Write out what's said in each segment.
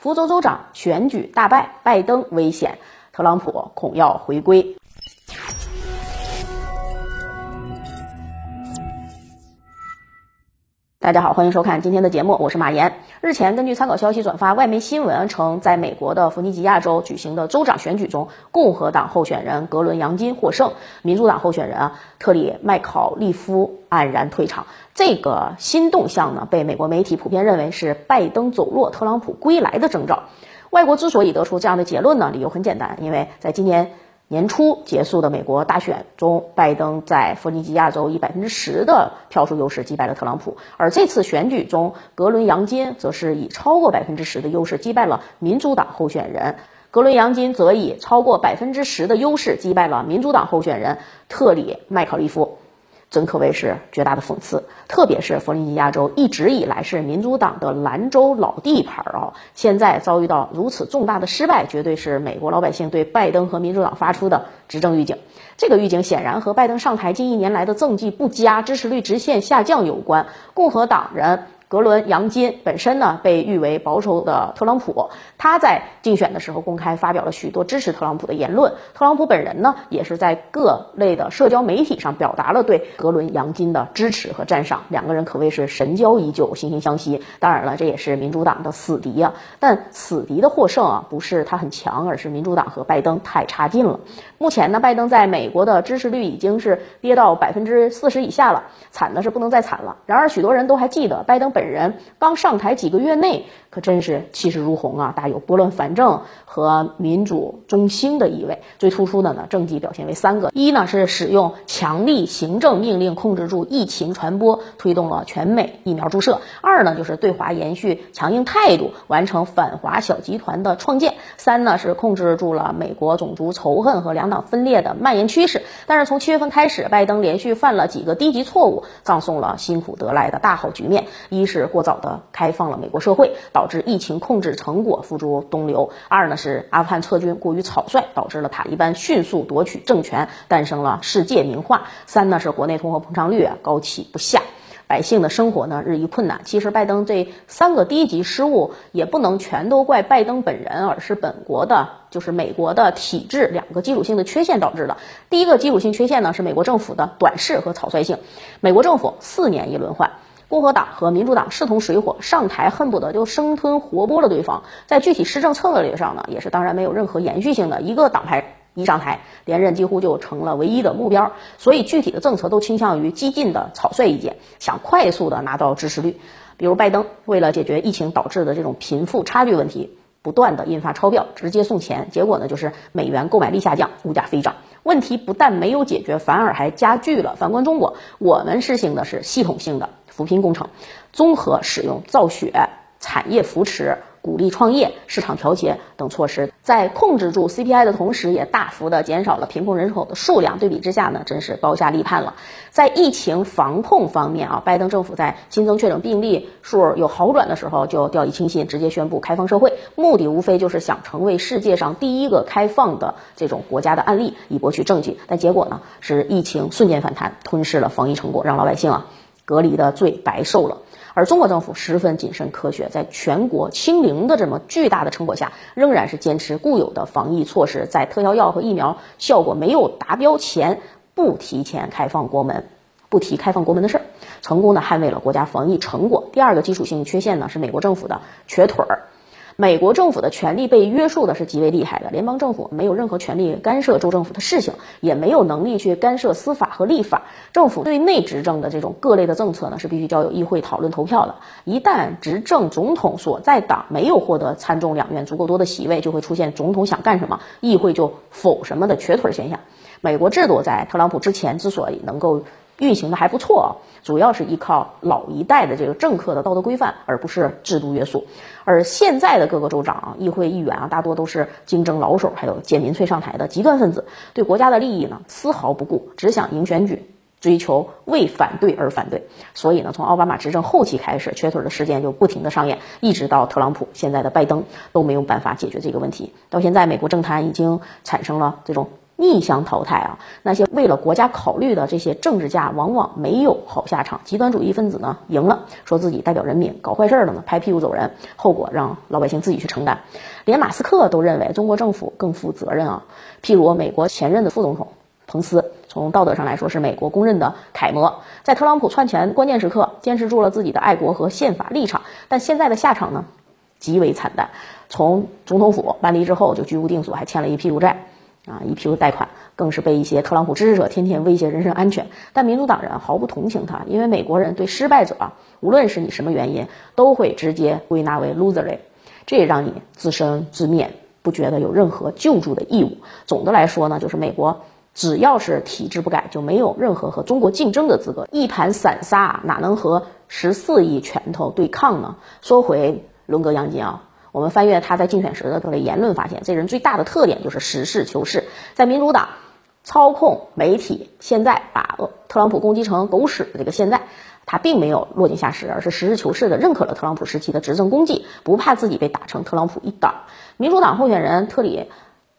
福州州长选举大败，拜登危险，特朗普恐要回归。大家好，欢迎收看今天的节目，我是马岩。日前，根据参考消息转发，外媒新闻称，在美国的弗吉尼亚州举行的州长选举中，共和党候选人格伦·杨金获胜，民主党候选人特里·麦考利夫黯然退场。这个新动向呢，被美国媒体普遍认为是拜登走弱、特朗普归来的征兆。外国之所以得出这样的结论呢，理由很简单，因为在今年。年初结束的美国大选中，拜登在弗吉尼亚州以百分之十的票数优势击败了特朗普，而这次选举中，格伦·杨金则是以超过百分之十的优势击败了民主党候选人，格伦·杨金则以超过百分之十的优势击败了民主党候选人特里·麦考利夫。真可谓是绝大的讽刺，特别是弗吉尼亚州一直以来是民主党的兰州老地盘儿啊，现在遭遇到如此重大的失败，绝对是美国老百姓对拜登和民主党发出的执政预警。这个预警显然和拜登上台近一年来的政绩不佳、支持率直线下降有关。共和党人。格伦·杨金本身呢，被誉为保守的特朗普。他在竞选的时候公开发表了许多支持特朗普的言论。特朗普本人呢，也是在各类的社交媒体上表达了对格伦·杨金的支持和赞赏。两个人可谓是神交已久，惺惺相惜。当然了，这也是民主党的死敌啊。但死敌的获胜啊，不是他很强，而是民主党和拜登太差劲了。目前呢，拜登在美国的支持率已经是跌到百分之四十以下了，惨的是不能再惨了。然而，许多人都还记得拜登本。本人刚上台几个月内，可真是气势如虹啊，大有拨乱反正和民主中兴的意味。最突出的呢，政绩表现为三个：一呢是使用强力行政命令控制住疫情传播，推动了全美疫苗注射；二呢就是对华延续强硬态度，完成反华小集团的创建；三呢是控制住了美国种族仇恨和两党分裂的蔓延趋势。但是从七月份开始，拜登连续犯了几个低级错误，葬送了辛苦得来的大好局面。一是过早的开放了美国社会，导致疫情控制成果付诸东流；二呢是阿富汗撤军过于草率，导致了塔利班迅速夺取政权，诞生了世界名画；三呢是国内通货膨胀率啊高企不下，百姓的生活呢日益困难。其实拜登这三个低级失误也不能全都怪拜登本人，而是本国的，就是美国的体制两个基础性的缺陷导致的。第一个基础性缺陷呢是美国政府的短视和草率性，美国政府四年一轮换。共和党和民主党势同水火，上台恨不得就生吞活剥了对方。在具体施政策略上呢，也是当然没有任何延续性的。一个党派一上台，连任几乎就成了唯一的目标。所以具体的政策都倾向于激进的草率意见，想快速的拿到支持率。比如拜登为了解决疫情导致的这种贫富差距问题，不断的印发钞票，直接送钱，结果呢就是美元购买力下降，物价飞涨。问题不但没有解决，反而还加剧了。反观中国，我们实行的是系统性的。扶贫工程，综合使用造血、产业扶持、鼓励创业、市场调节等措施，在控制住 CPI 的同时，也大幅的减少了贫困人口的数量。对比之下呢，真是高下立判了。在疫情防控方面啊，拜登政府在新增确诊病例数有好转的时候，就掉以轻心，直接宣布开放社会，目的无非就是想成为世界上第一个开放的这种国家的案例，以博取政绩。但结果呢，是疫情瞬间反弹，吞噬了防疫成果，让老百姓啊。隔离的罪白受了，而中国政府十分谨慎科学，在全国清零的这么巨大的成果下，仍然是坚持固有的防疫措施，在特效药和疫苗效果没有达标前，不提前开放国门，不提开放国门的事儿，成功的捍卫了国家防疫成果。第二个基础性缺陷呢，是美国政府的瘸腿儿。美国政府的权力被约束的是极为厉害的，联邦政府没有任何权利干涉州政府的事情，也没有能力去干涉司法和立法。政府对内执政的这种各类的政策呢，是必须交由议会讨论投票的。一旦执政总统所在党没有获得参众两院足够多的席位，就会出现总统想干什么，议会就否什么的瘸腿现象。美国制度在特朗普之前之所以能够。运行的还不错啊，主要是依靠老一代的这个政客的道德规范，而不是制度约束。而现在的各个州长、议会议员啊，大多都是竞争老手，还有借民粹上台的极端分子，对国家的利益呢丝毫不顾，只想赢选举，追求为反对而反对。所以呢，从奥巴马执政后期开始，瘸腿的事件就不停的上演，一直到特朗普，现在的拜登都没有办法解决这个问题。到现在，美国政坛已经产生了这种。逆向淘汰啊！那些为了国家考虑的这些政治家，往往没有好下场。极端主义分子呢，赢了，说自己代表人民；搞坏事儿的呢，拍屁股走人，后果让老百姓自己去承担。连马斯克都认为中国政府更负责任啊。譬如美国前任的副总统彭斯，从道德上来说是美国公认的楷模，在特朗普窜钱关键时刻坚持住了自己的爱国和宪法立场，但现在的下场呢，极为惨淡。从总统府搬离之后就居无定所，还欠了一屁股债。啊，一批股贷款，更是被一些特朗普支持者天天威胁人身安全。但民主党人毫不同情他，因为美国人对失败者，无论是你什么原因，都会直接归纳为 loser，这也让你自生自灭，不觉得有任何救助的义务。总的来说呢，就是美国只要是体制不改，就没有任何和中国竞争的资格。一盘散沙哪能和十四亿拳头对抗呢？说回伦格杨金啊。我们翻阅他在竞选时的各类言论，发现这人最大的特点就是实事求是。在民主党操控媒体，现在把特朗普攻击成狗屎的这个现在，他并没有落井下石，而是实事求是的认可了特朗普时期的执政功绩，不怕自己被打成特朗普一党。民主党候选人特里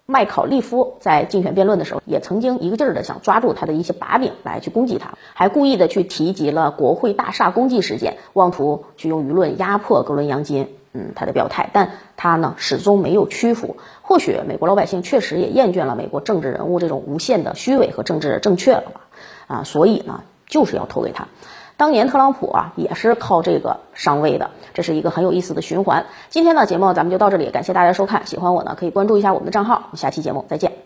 麦考利夫在竞选辩论的时候，也曾经一个劲儿的想抓住他的一些把柄来去攻击他，还故意的去提及了国会大厦攻击事件，妄图去用舆论压迫格伦杨金。嗯，他的表态，但他呢始终没有屈服。或许美国老百姓确实也厌倦了美国政治人物这种无限的虚伪和政治正确了吧？啊，所以呢，就是要投给他。当年特朗普啊也是靠这个上位的，这是一个很有意思的循环。今天的节目咱们就到这里，感谢大家收看。喜欢我呢可以关注一下我们的账号。我们下期节目再见。